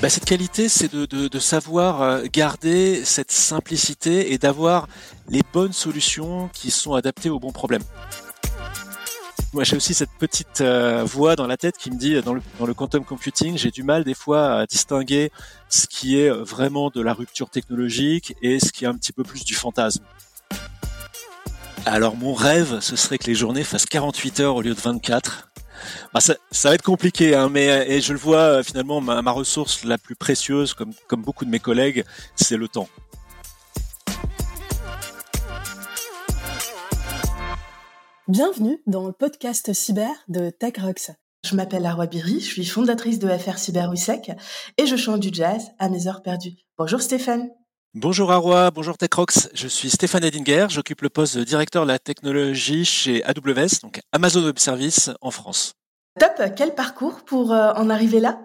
bah, Cette qualité, c'est de, de, de, savoir euh, garder cette simplicité et d'avoir les bonnes solutions qui sont adaptées aux bons problèmes. Moi, j'ai aussi cette petite euh, voix dans la tête qui me dit, dans le, dans le quantum computing, j'ai du mal des fois à distinguer ce qui est vraiment de la rupture technologique et ce qui est un petit peu plus du fantasme. Alors mon rêve, ce serait que les journées fassent 48 heures au lieu de 24. Bah, ça, va être compliqué, hein, mais et je le vois euh, finalement, ma, ressource la plus précieuse, comme, beaucoup de mes collègues, c'est le temps. Bienvenue dans le podcast cyber de TechRox. Je m'appelle Arwa Biri, je suis fondatrice de FR Cyber USEC et je chante du jazz à mes heures perdues. Bonjour Stéphane. Bonjour Arwa, bonjour TechRox. Je suis Stéphane Edinger, j'occupe le poste de directeur de la technologie chez AWS, donc Amazon Web Services en France. Top, quel parcours pour euh, en arriver là?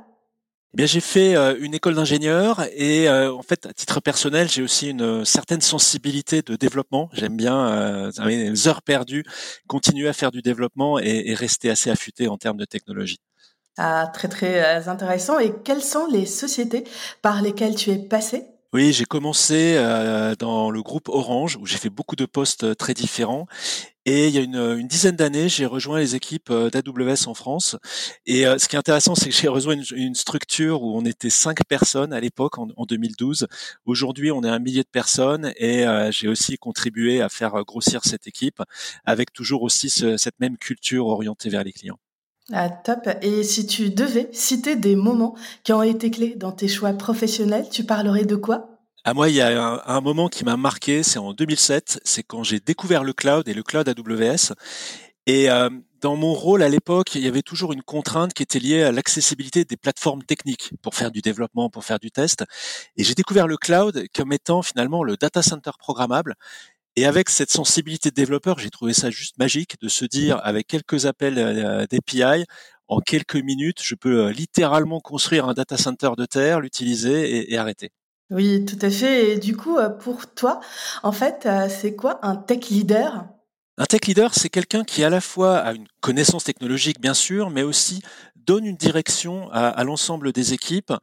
Eh bien, j'ai fait euh, une école d'ingénieur et euh, en fait, à titre personnel, j'ai aussi une certaine sensibilité de développement. J'aime bien les heures perdues, continuer à faire du développement et, et rester assez affûté en termes de technologie. Ah, très très intéressant. Et quelles sont les sociétés par lesquelles tu es passé? Oui, j'ai commencé euh, dans le groupe Orange où j'ai fait beaucoup de postes euh, très différents. Et il y a une, une dizaine d'années, j'ai rejoint les équipes euh, d'AWS en France. Et ce qui est intéressant, c'est que j'ai rejoint une, structure où on était cinq personnes à l'époque, en, en, 2012. Aujourd'hui, on est un millier de personnes et j'ai aussi contribué à faire grossir cette équipe avec toujours aussi ce, cette même culture orientée vers les clients. Ah, top. Et si tu devais citer des moments qui ont été clés dans tes choix professionnels, tu parlerais de quoi? À moi, il y a un, moment qui m'a marqué, c'est en 2007, c'est quand j'ai découvert le cloud et le cloud AWS. Et euh, dans mon rôle à l'époque, il y avait toujours une contrainte qui était liée à l'accessibilité des plateformes techniques pour faire du développement, pour faire du test. Et j'ai découvert le cloud comme étant finalement le data center programmable. Et avec cette sensibilité de développeur, j'ai trouvé ça juste magique de se dire, avec quelques appels euh, d'API, en quelques minutes, je peux euh, littéralement construire un data center de terre, l'utiliser et, et, arrêter. Oui, tout à fait. Et du coup, euh, pour toi, en fait, c'est quoi un tech leader? Un tech leader, c'est quelqu'un qui à la fois a une connaissance technologique, bien sûr, mais aussi donne une direction à, à l'ensemble des équipes,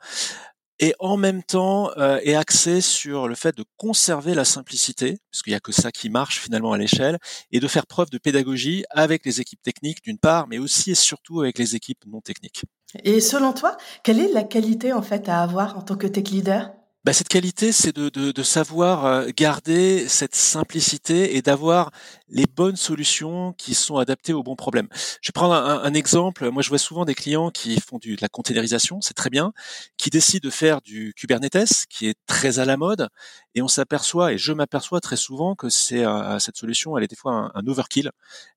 et en même temps euh, est axé sur le fait de conserver la simplicité, parce qu'il n'y a que ça qui marche finalement à l'échelle, et de faire preuve de pédagogie avec les équipes techniques d'une part, mais aussi et surtout avec les équipes non techniques. Et selon toi, quelle est la qualité en fait à avoir en tant que tech leader? Bah, cette qualité, c'est de, savoir euh, garder cette simplicité et d'avoir les bonnes solutions qui sont adaptées aux bons problèmes. Je vais prendre un, un exemple. Moi, je vois souvent des clients qui font du, de la containerisation, c'est très bien, qui décident de faire du Kubernetes, qui est très à la mode, et on s'aperçoit, et je m'aperçois très souvent que c'est euh, cette solution, elle est des fois un, overkill.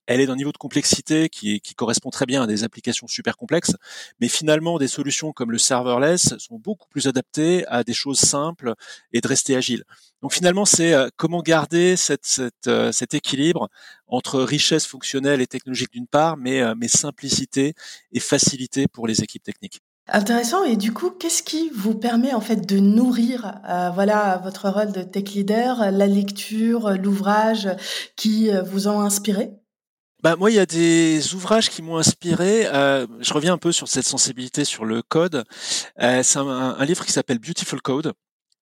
Elle est d'un niveau de complexité qui, qui, correspond très bien à des applications super complexes, mais finalement, des solutions comme le serverless sont beaucoup plus adaptées à des choses simples et de rester agile. Donc finalement, c'est euh, comment garder cette, cette, euh, cet équilibre entre richesse fonctionnelle et technologique d'une part, mais, mais simplicité et facilité pour les équipes techniques. Intéressant. Et du coup, qu'est-ce qui vous permet en fait de nourrir, euh, voilà, votre rôle de tech leader, la lecture, l'ouvrage qui vous ont inspiré? Bah, moi, il y a des ouvrages qui m'ont inspiré. Euh, je reviens un peu sur cette sensibilité sur le code. Euh, c'est un, livre qui s'appelle Beautiful Code,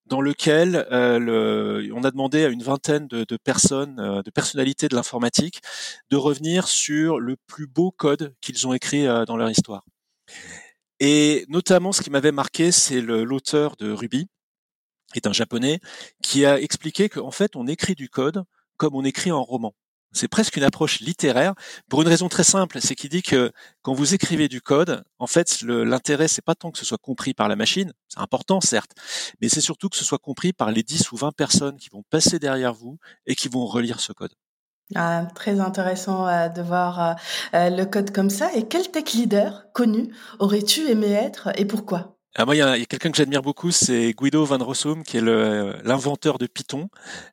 dans lequel euh, le, on a demandé à une vingtaine de, personnes, euh, de personnalités de l'informatique, de revenir sur le plus beau code qu'ils ont écrit euh, dans leur histoire. Et notamment, ce qui m'avait marqué, c'est l'auteur de Ruby, est un japonais, qui a expliqué qu'en fait, on écrit du code comme on écrit un roman. C'est presque une approche littéraire pour une raison très simple, c'est qu'il dit que quand vous écrivez du code, en fait, l'intérêt c'est pas tant que ce soit compris par la machine, c'est important certes, mais c'est surtout que ce soit compris par les 10 ou 20 personnes qui vont passer derrière vous et qui vont relire ce code. Ah, très intéressant euh, de voir euh, euh, le code comme ça. Et quel tech leader connu aurais-tu aimé être et pourquoi? Ah, moi, il y a, quelqu'un que j'admire beaucoup, c'est Guido van Rossum, qui est l'inventeur de Python,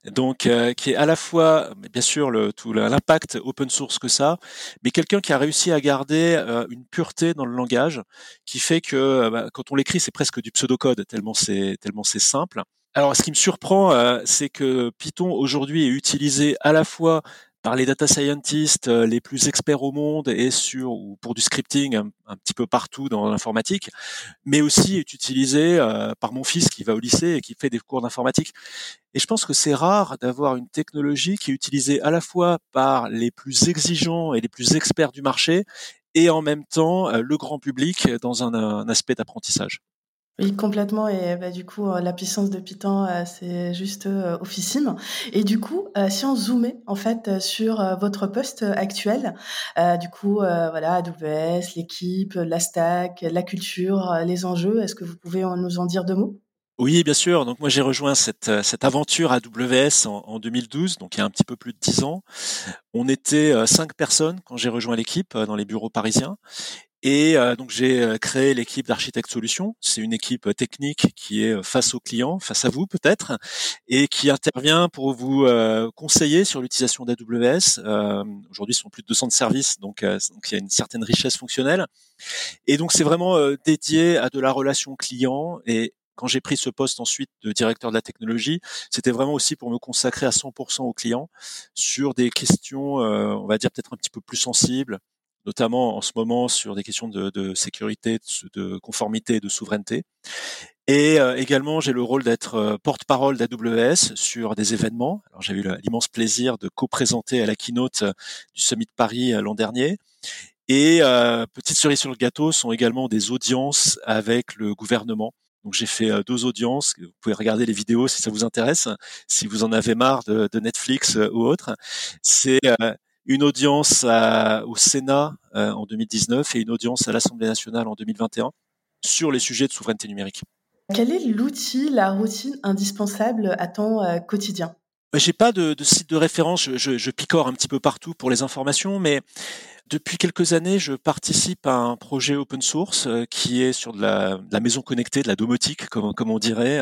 donc qui est à la fois, bien sûr, le, tout l'impact open source que ça, mais quelqu'un qui a réussi à garder une pureté dans le langage, qui fait que bah, quand on l'écrit, c'est presque du pseudocode tellement c'est tellement c'est simple. Alors, ce qui me surprend, c'est que Python aujourd'hui est utilisé à la fois par les data scientists euh, les plus experts au monde et sur ou pour du scripting un, petit peu partout dans l'informatique, mais aussi est utilisé euh, par mon fils qui va au lycée et qui fait des cours d'informatique. Et je pense que c'est rare d'avoir une technologie qui est utilisée à la fois par les plus exigeants et les plus experts du marché et en même temps le grand public dans un aspect d'apprentissage. Oui, complètement. Et bah, du coup, euh, la puissance de Python, euh, c'est juste euh, officime. Et du coup, si on zoomait en fait sur votre poste actuel, du coup, voilà, AWS, l'équipe, la stack, la culture, les enjeux, est-ce que vous pouvez nous en dire deux mots? Oui, bien sûr. Donc moi j'ai rejoint cette, cette aventure AWS en 2012, donc il y a un petit peu plus de dix ans. On était cinq personnes quand j'ai rejoint l'équipe dans les bureaux parisiens, et euh, donc j'ai euh, créé l'équipe d'architectes solutions. C'est une équipe euh, technique qui est face aux clients, face à vous peut-être, et qui intervient pour vous conseiller sur l'utilisation d'AWS. Aujourd'hui, ce sont plus de 200 services, donc, donc il y a une certaine richesse fonctionnelle. Et donc c'est vraiment dédié à de la relation client. Et quand j'ai pris ce poste ensuite de directeur de la technologie, c'était vraiment aussi pour me consacrer à 100% aux clients sur des questions, on va dire peut-être un petit peu plus sensibles notamment en ce moment sur des questions de, de sécurité, de, conformité et de souveraineté. Et euh, également, j'ai le rôle d'être euh, porte-parole d'AWS sur des événements. Alors, j'ai eu l'immense plaisir de co-présenter à la keynote euh, du Summit de Paris l'an dernier. Et petite cerise sur le gâteau sont également des audiences avec le gouvernement. Donc j'ai fait deux audiences. Vous pouvez regarder les vidéos si ça vous intéresse, si vous en avez marre de, de Netflix ou autre. C'est une audience au Sénat euh, en 2019 et une audience à l'Assemblée nationale en 2021 sur les sujets de souveraineté numérique. Quel est l'outil, la routine indispensable à ton euh, quotidien? J'ai pas de, site de référence, je, je, picore un petit peu partout pour les informations, mais depuis quelques années, je participe à un projet open source euh, qui est sur de la, maison connectée, de la domotique, comme, on dirait.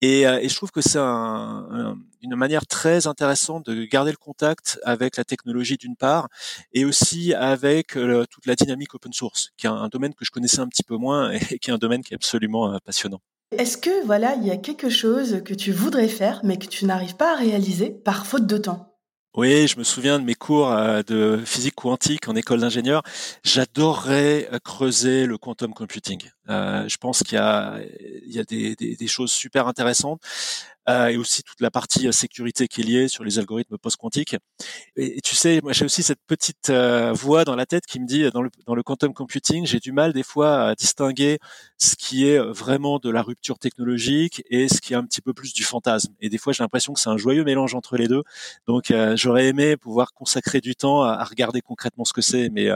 Et, euh, et je trouve que c'est un, une manière très intéressante de garder le contact avec la technologie d'une part, et aussi avec euh, toute la dynamique open source, qui est un, domaine que je connaissais un petit peu moins et qui est un domaine qui est absolument passionnant. Est-ce que voilà, il y a quelque chose que tu voudrais faire mais que tu n'arrives pas à réaliser par faute de temps? Oui, je me souviens de mes cours euh, de physique quantique en école d'ingénieur. J'adorerais euh, creuser le quantum computing. Euh, je pense qu'il y a, des, choses super intéressantes euh, et aussi toute la partie euh, sécurité qui est liée sur les algorithmes post-quantiques. Et, tu sais, moi j'ai aussi cette petite euh, voix dans la tête qui me dit dans le, dans le quantum computing, j'ai du mal des fois à distinguer ce qui est vraiment de la rupture technologique et ce qui est un petit peu plus du fantasme. Et des fois j'ai l'impression que c'est un joyeux mélange entre les deux. Donc j'aurais aimé pouvoir consacrer du temps à, à regarder concrètement ce que c'est, mais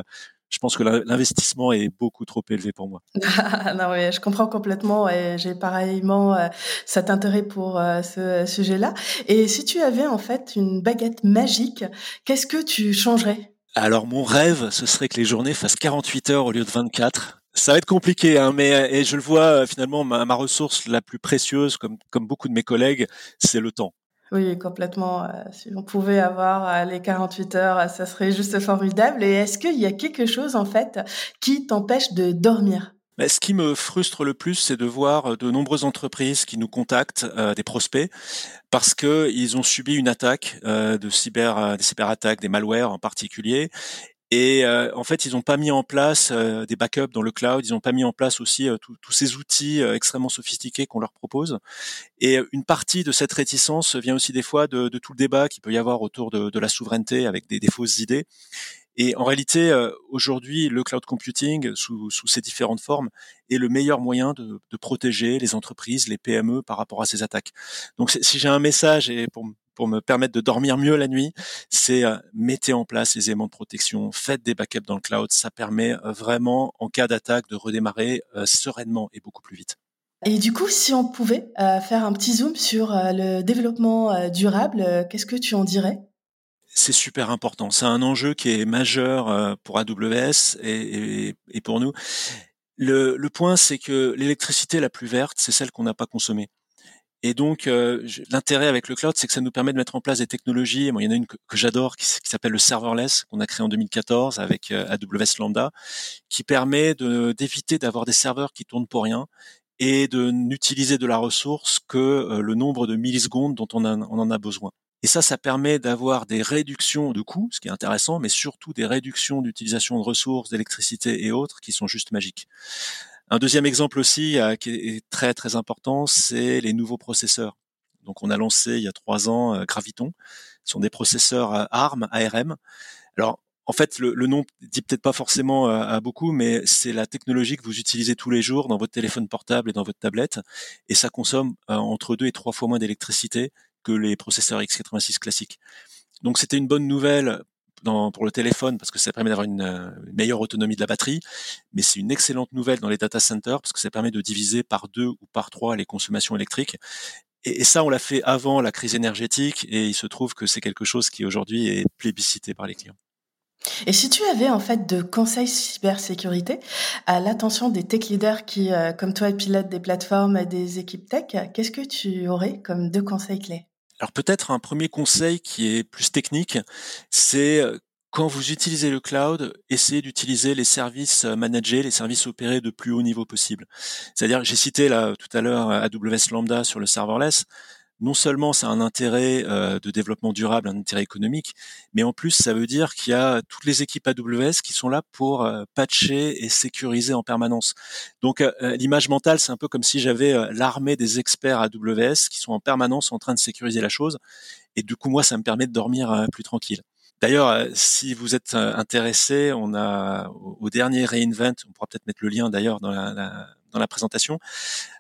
je pense que l'investissement est beaucoup trop élevé pour moi. non, oui, je comprends complètement et j'ai pareillement euh, cet intérêt pour euh, ce sujet-là. Et si tu avais en fait une baguette magique, qu'est-ce que tu changerais? Alors mon rêve, ce serait que les journées fassent 48 heures au lieu de 24. Ça va être compliqué, hein, mais et je le vois finalement ma, ma ressource la plus précieuse, comme comme beaucoup de mes collègues, c'est le temps. Oui, complètement. Euh, si on pouvait avoir euh, les 48 heures, euh, ça serait juste formidable. Et est-ce qu'il y a quelque chose, en fait, qui t'empêche de dormir? Bah, ce qui me frustre le plus, c'est de voir de nombreuses entreprises qui nous contactent, des prospects, parce que ils ont subi une attaque de cyber, des cyberattaques, des malwares en particulier, et euh, en fait, ils n'ont pas mis en place euh, des backups dans le cloud. Ils n'ont pas mis en place aussi euh, tous ces outils extrêmement sophistiqués qu'on leur propose. Et une partie de cette réticence vient aussi des fois de, de tout le débat qu'il peut y avoir autour de, de la souveraineté avec des, des, fausses idées. Et en réalité, aujourd'hui, le cloud computing, sous, sous, ses différentes formes, est le meilleur moyen de, de, protéger les entreprises, les PME par rapport à ces attaques. Donc, si j'ai un message, et pour pour me permettre de dormir mieux la nuit, c'est euh, mettez en place les éléments de protection, faites des backups dans le cloud, ça permet euh, vraiment en cas d'attaque de redémarrer euh, sereinement et beaucoup plus vite. Et du coup, si on pouvait faire un petit zoom sur le développement durable, qu'est-ce que tu en dirais? C'est super important. C'est un enjeu qui est majeur pour AWS et, et pour nous. Le, le point, c'est que l'électricité la plus verte, c'est celle qu'on n'a pas consommée. Et donc, euh, l'intérêt avec le cloud, c'est que ça nous permet de mettre en place des technologies. Moi, il y en a une que, j'adore qui, s'appelle le serverless, qu'on a créé en 2014 avec euh, AWS Lambda, qui permet d'éviter d'avoir des serveurs qui tournent pour rien et de n'utiliser de la ressource que euh, le nombre de millisecondes dont on, on en a besoin. Et ça, ça permet d'avoir des réductions de coûts, ce qui est intéressant, mais surtout des réductions d'utilisation de ressources, d'électricité et autres qui sont juste magiques. Un deuxième exemple aussi euh, qui est très très important, c'est les nouveaux processeurs. Donc on a lancé il y a trois ans euh, Graviton. Ce sont des processeurs euh, ARM, ARM. Alors en fait, le, le nom dit peut-être pas forcément à, beaucoup, mais c'est la technologie que vous utilisez tous les jours dans votre téléphone portable et dans votre tablette, et ça consomme entre deux et trois fois moins d'électricité que les processeurs x86 classiques. Donc c'était une bonne nouvelle pour le téléphone parce que ça permet d'avoir une, euh, meilleure autonomie de la batterie, mais c'est une excellente nouvelle dans les data centers parce que ça permet de diviser par deux ou par trois les consommations électriques. Et, et ça, on l'a fait avant la crise énergétique et il se trouve que c'est quelque chose qui aujourd'hui est plébiscité par les clients. Et si tu avais en fait de conseils cybersécurité à l'attention des tech leaders qui, euh, comme toi, pilotent des plateformes et des équipes tech, qu'est-ce que tu aurais comme deux conseils clés? Alors peut-être un premier conseil qui est plus technique, c'est euh, quand vous utilisez le cloud, essayez d'utiliser les services euh, managés, les services opérés de plus haut niveau possible. C'est-à-dire, j'ai cité là tout à l'heure AWS Lambda sur le serverless non seulement ça a un intérêt euh, de développement durable, un intérêt économique, mais en plus ça veut dire qu'il y a toutes les équipes AWS qui sont là pour euh, patcher et sécuriser en permanence. Donc euh, l'image mentale, c'est un peu comme si j'avais l'armée des experts AWS qui sont en permanence en train de sécuriser la chose, et du coup moi ça me permet de dormir plus tranquille. D'ailleurs, si vous êtes intéressé, on a au dernier reInvent, on pourra peut-être mettre le lien d'ailleurs dans la, dans la présentation,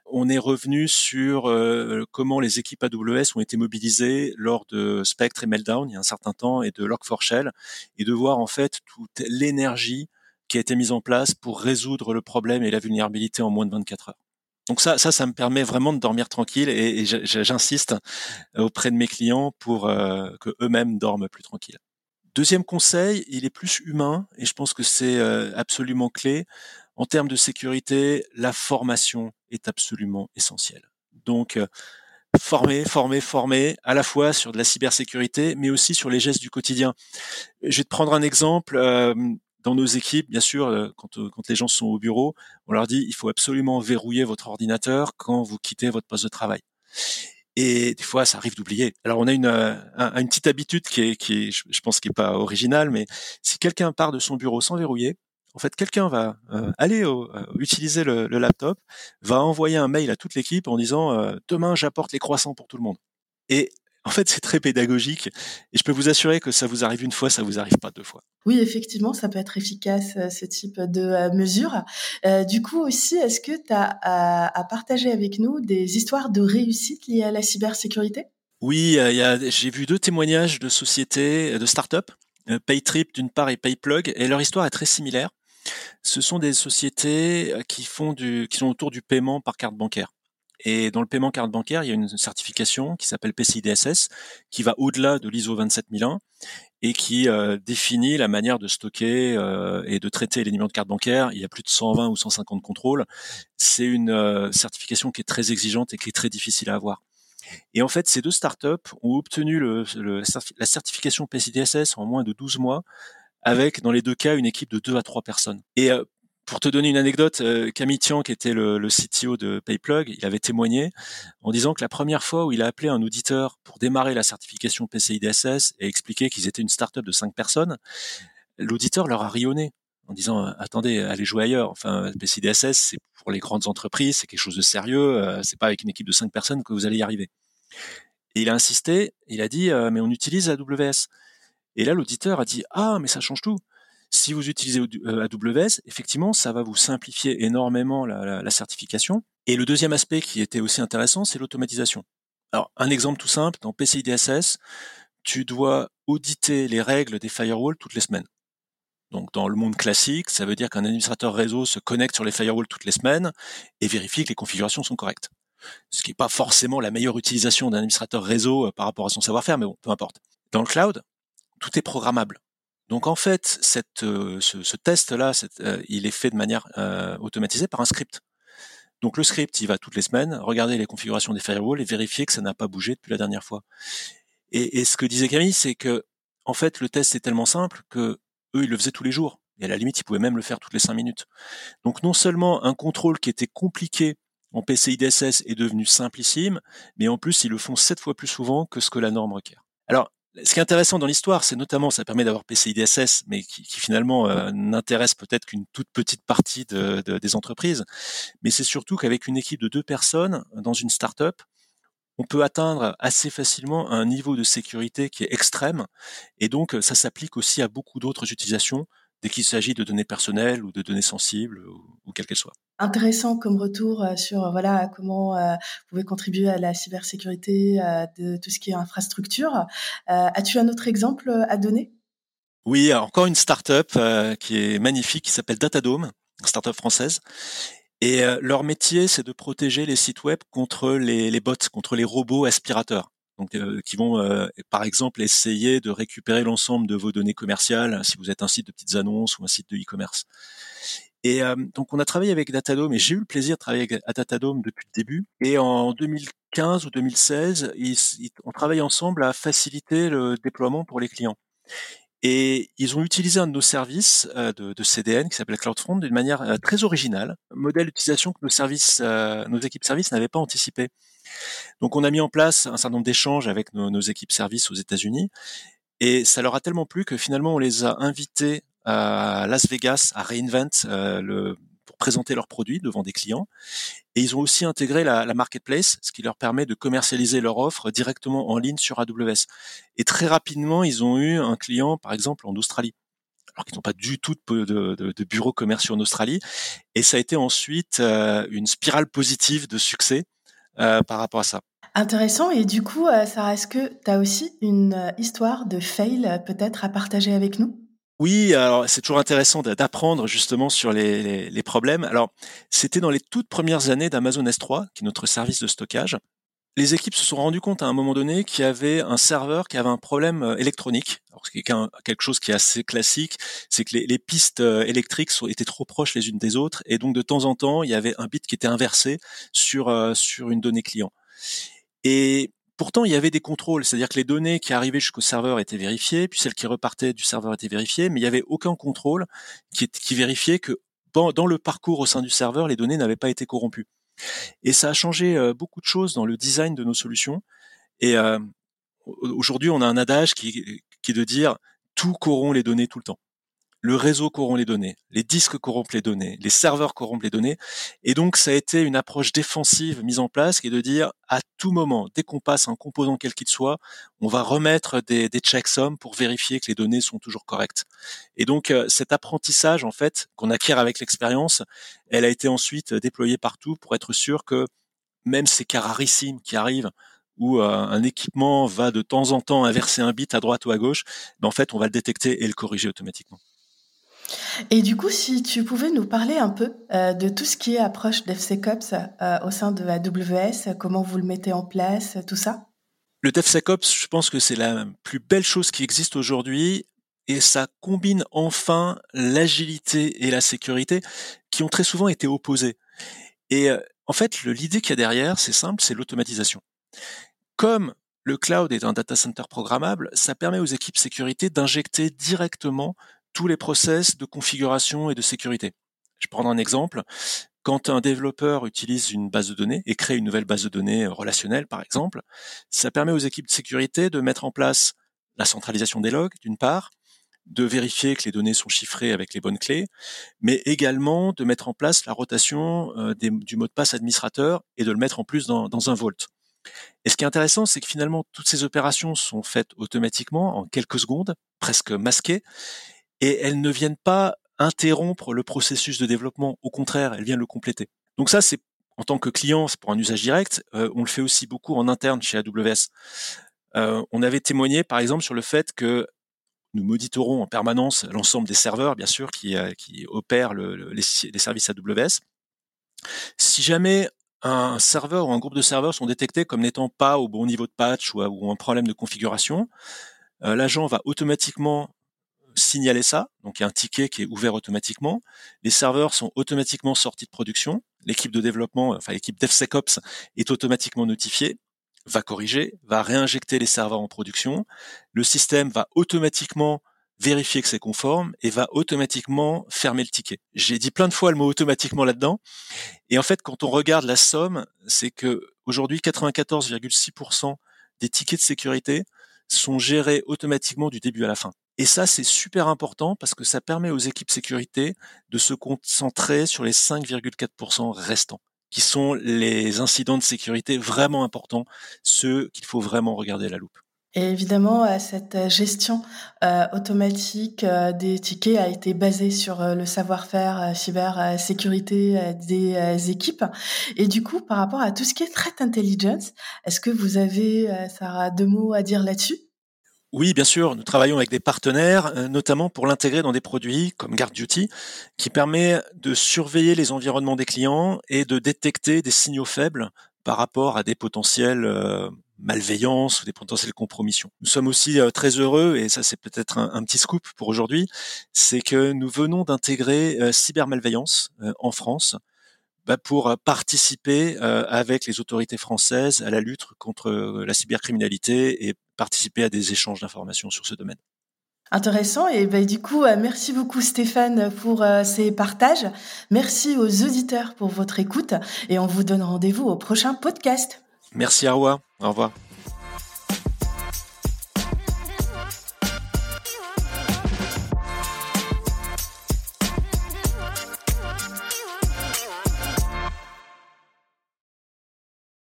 on est revenu sur euh, comment les équipes AWS ont été mobilisées lors de Spectre et Meltdown il y a un certain temps et de Log4Shell et de voir en fait toute l'énergie qui a été mise en place pour résoudre le problème et la vulnérabilité en moins de 24 heures. Donc ça, ça, ça me permet vraiment de dormir tranquille et, j'insiste auprès de mes clients pour euh, que eux-mêmes dorment plus tranquille. Deuxième conseil, il est plus humain et je pense que c'est euh, absolument clé. En termes de sécurité, la formation est absolument essentielle. Donc, euh, former, former, former, à la fois sur de la cybersécurité, mais aussi sur les gestes du quotidien. Je vais te prendre un exemple. Euh, dans nos équipes, bien sûr, euh, quand, quand les gens sont au bureau, on leur dit il faut absolument verrouiller votre ordinateur quand vous quittez votre poste de travail. Et des fois, ça arrive d'oublier. Alors, on a une, une petite habitude qui est, qui est, je pense, qui est pas originale, mais si quelqu'un part de son bureau sans verrouiller, en fait, quelqu'un va euh, aller euh, utiliser le, laptop, va envoyer un mail à toute l'équipe en disant euh, demain j'apporte les croissants pour tout le monde. Et en fait, c'est très pédagogique et je peux vous assurer que ça vous arrive une fois, ça vous arrive pas deux fois. Oui, effectivement, ça peut être efficace ce type de mesure. du coup aussi, est-ce que tu as à, partager avec nous des histoires de réussite liées à la cybersécurité? Oui, j'ai vu deux témoignages de sociétés, de start-up, PayTrip d'une part et PayPlug, et leur histoire est très similaire ce sont des sociétés euh, qui font du, qui sont autour du paiement par carte bancaire. Et dans le paiement carte bancaire, il y a une certification qui s'appelle PCI DSS, qui va au-delà de l'ISO 27001 et qui euh, définit la manière de stocker euh, et de traiter les numéros de carte bancaire. Il y a plus de 120 ou 150 contrôles. C'est une certification qui est très exigeante et qui est très difficile à avoir. Et en fait, ces deux startups ont obtenu la certification PCI DSS en moins de 12 mois avec dans les deux cas une équipe de deux à trois personnes. Et euh, pour te donner une anecdote, euh, Camille Tian, qui était le, le, CTO de Payplug, il avait témoigné en disant que la première fois où il a appelé un auditeur pour démarrer la certification PCI DSS et expliquer qu'ils étaient une startup de cinq personnes, l'auditeur leur a rionné en disant euh, attendez, allez jouer ailleurs. Enfin, PCI DSS, c'est pour les grandes entreprises, c'est quelque chose de sérieux. c'est pas avec une équipe de cinq personnes que vous allez y arriver. Et il a insisté. Il a dit mais on utilise AWS. Et là, l'auditeur a dit ah mais ça change tout. Si vous utilisez AWS, effectivement, ça va vous simplifier énormément la, certification. Et le deuxième aspect qui était aussi intéressant, c'est l'automatisation. Alors, un exemple tout simple, dans PCI DSS, tu dois auditer les règles des firewalls toutes les semaines. Donc, dans le monde classique, ça veut dire qu'un administrateur réseau se connecte sur les firewalls toutes les semaines et vérifie que les configurations sont correctes. Ce qui n'est pas forcément la meilleure utilisation d'un administrateur réseau euh, par rapport à son savoir-faire, mais bon, peu importe. Dans le cloud, tout est programmable. Donc en fait, cette, euh, ce, test-là, euh, il est fait de manière euh, automatisée par un script. Donc le script, il va toutes les semaines regarder les configurations des firewalls et vérifier que ça n'a pas bougé depuis la dernière fois. Et, et ce que disait Camille, c'est que en fait, le test est tellement simple que eux, ils le faisaient tous les jours. Et à la limite, ils pouvaient même le faire toutes les cinq minutes. Donc non seulement un contrôle qui était compliqué en PCI DSS est devenu simplissime, mais en plus, ils le font sept fois plus souvent que ce que la norme requiert. Alors, ce qui est intéressant dans l'histoire, c'est notamment, ça permet d'avoir PCI DSS, mais qui, finalement euh, n'intéresse peut-être qu'une toute petite partie de, des entreprises. Mais c'est surtout qu'avec une équipe de deux personnes dans une start-up, on peut atteindre assez facilement un niveau de sécurité qui est extrême. Et donc, ça s'applique aussi à beaucoup d'autres utilisations dès qu'il s'agit de données personnelles ou de données sensibles ou, quelles qu'elles soient. Intéressant comme retour euh, sur euh, voilà comment euh, vous pouvez contribuer à la cybersécurité de tout ce qui est infrastructure. As-tu un autre exemple à donner? Oui, encore une start-up qui est magnifique qui s'appelle Datadome, une start-up française. Et leur métier, c'est de protéger les sites web contre les, les bots, contre les robots aspirateurs donc euh, qui vont euh, par exemple essayer de récupérer l'ensemble de vos données commerciales si vous êtes un site de petites annonces ou un site de e-commerce. Et euh, donc on a travaillé avec Datadome et j'ai eu le plaisir de travailler avec Datadome depuis le début. Et en 2015 ou 2016, on travaille ensemble à faciliter le déploiement pour les clients. Et ils ont utilisé un de nos services de, de, CDN qui s'appelle CloudFront d'une manière très originale, modèle d'utilisation que nos services, nos équipes services n'avaient pas anticipé. Donc on a mis en place un certain nombre d'échanges avec nos, équipes services aux États-Unis et ça leur a tellement plu que finalement on les a invités à Las Vegas à Reinvent euh, le, pour présenter leurs produits devant des clients. Et ils ont aussi intégré la, la, marketplace, ce qui leur permet de commercialiser leur offre directement en ligne sur AWS. Et très rapidement, ils ont eu un client, par exemple, en Australie alors qu'ils n'ont pas du tout de, de, de, bureaux commerciaux en Australie. Et ça a été ensuite euh, une spirale positive de succès euh, par rapport à ça. Intéressant. Et du coup, euh, Sarah, est-ce que tu as aussi une histoire de fail peut-être à partager avec nous? Oui, alors c'est toujours intéressant d'apprendre justement sur les, problèmes. Alors, c'était dans les toutes premières années d'Amazon S3, qui est notre service de stockage. Les équipes se sont rendues compte à un moment donné qu'il y avait un serveur qui avait un problème électronique. Alors, ce qui est quelque chose qui est assez classique, c'est que les, pistes électriques sont, étaient trop proches les unes des autres, et donc de temps en temps, il y avait un bit qui était inversé sur sur une donnée client. Et pourtant, il y avait des contrôles, c'est-à-dire que les données qui arrivaient jusqu'au serveur étaient vérifiées, puis celles qui repartaient du serveur étaient vérifiées, mais il n'y avait aucun contrôle qui, vérifiait que dans le parcours au sein du serveur, les données n'avaient pas été corrompues. Et ça a changé euh, beaucoup de choses dans le design de nos solutions. Et euh, aujourd'hui, on a un adage qui est de dire tout corrompt les données tout le temps le réseau corrompt les données, les disques corrompent les données, les serveurs corrompent les données. Et donc, ça a été une approche défensive mise en place qui est de dire, à tout moment, dès qu'on passe un composant quel qu'il soit, on va remettre des, des checksums pour vérifier que les données sont toujours correctes. Et donc, euh, cet apprentissage, en fait, qu'on acquiert avec l'expérience, elle a été ensuite déployée partout pour être sûr que même ces cas rarissimes qui arrivent, où euh, un équipement va de temps en temps inverser un bit à droite ou à gauche, ben en fait, on va le détecter et le corriger automatiquement. Et du coup, si tu pouvais nous parler un peu euh, de tout ce qui est approche DevSecOps euh, au sein de AWS, comment vous le mettez en place, tout ça? Le DevSecOps, je pense que c'est la plus belle chose qui existe aujourd'hui et ça combine enfin l'agilité et la sécurité qui ont très souvent été opposées. Et euh, en fait, l'idée qu'il y a derrière, c'est simple, c'est l'automatisation. Comme le cloud est un data center programmable, ça permet aux équipes sécurité d'injecter directement tous les process de configuration et de sécurité. Je prends un exemple. Quand un développeur utilise une base de données et crée une nouvelle base de données relationnelle, par exemple, ça permet aux équipes de sécurité de mettre en place la centralisation des logs, d'une part, de vérifier que les données sont chiffrées avec les bonnes clés, mais également de mettre en place la rotation euh, du mot de passe administrateur et de le mettre en plus dans, dans un vault. Et ce qui est intéressant, c'est que finalement, toutes ces opérations sont faites automatiquement en quelques secondes, presque masquées, et elles ne viennent pas interrompre le processus de développement. Au contraire, elles viennent le compléter. Donc ça, c'est en tant que client, pour un usage direct, euh, on le fait aussi beaucoup en interne chez AWS. Euh, on avait témoigné, par exemple, sur le fait que nous monitorons en permanence l'ensemble des serveurs, bien sûr, qui, euh, qui opèrent le, les, les, services AWS. Si jamais un serveur ou un groupe de serveurs sont détectés comme n'étant pas au bon niveau de patch ou, ou un problème de configuration, l'agent va automatiquement signaler ça. Donc il y a un ticket qui est ouvert automatiquement. Les serveurs sont automatiquement sortis de production. L'équipe de développement, enfin l'équipe DevSecOps est automatiquement notifiée, va corriger, va réinjecter les serveurs en production. Le système va automatiquement vérifier que c'est conforme et va automatiquement fermer le ticket. J'ai dit plein de fois le mot automatiquement là-dedans. Et en fait, quand on regarde la somme, c'est que aujourd'hui 94,6% des tickets de sécurité sont gérés automatiquement du début à la fin. Et ça, c'est super important parce que ça permet aux équipes sécurité de se concentrer sur les 5,4% restants, qui sont les incidents de sécurité vraiment importants, ceux qu'il faut vraiment regarder à la loupe. Et évidemment, euh, cette gestion euh, automatique euh, des tickets a été basée sur le savoir-faire cyber sécurité des équipes. Et du coup, par rapport à tout ce qui est threat intelligence, est-ce que vous avez, Sarah, deux mots à dire là-dessus? Oui, bien sûr, nous travaillons avec des partenaires, notamment pour l'intégrer dans des produits comme GuardDuty, qui permet de surveiller les environnements des clients et de détecter des signaux faibles par rapport à des potentiels malveillance ou des potentielles compromissions. Nous sommes aussi euh, très heureux, et ça c'est peut-être un, petit scoop pour aujourd'hui, c'est que nous venons d'intégrer euh, cybermalveillance euh, en France bah, pour participer avec les autorités françaises à la lutte contre la cybercriminalité et participer à des échanges d'informations sur ce domaine. Intéressant. Et ben, du coup, merci beaucoup Stéphane pour ces partages. Merci aux auditeurs pour votre écoute et on vous donne rendez-vous au prochain podcast. Merci à Au revoir.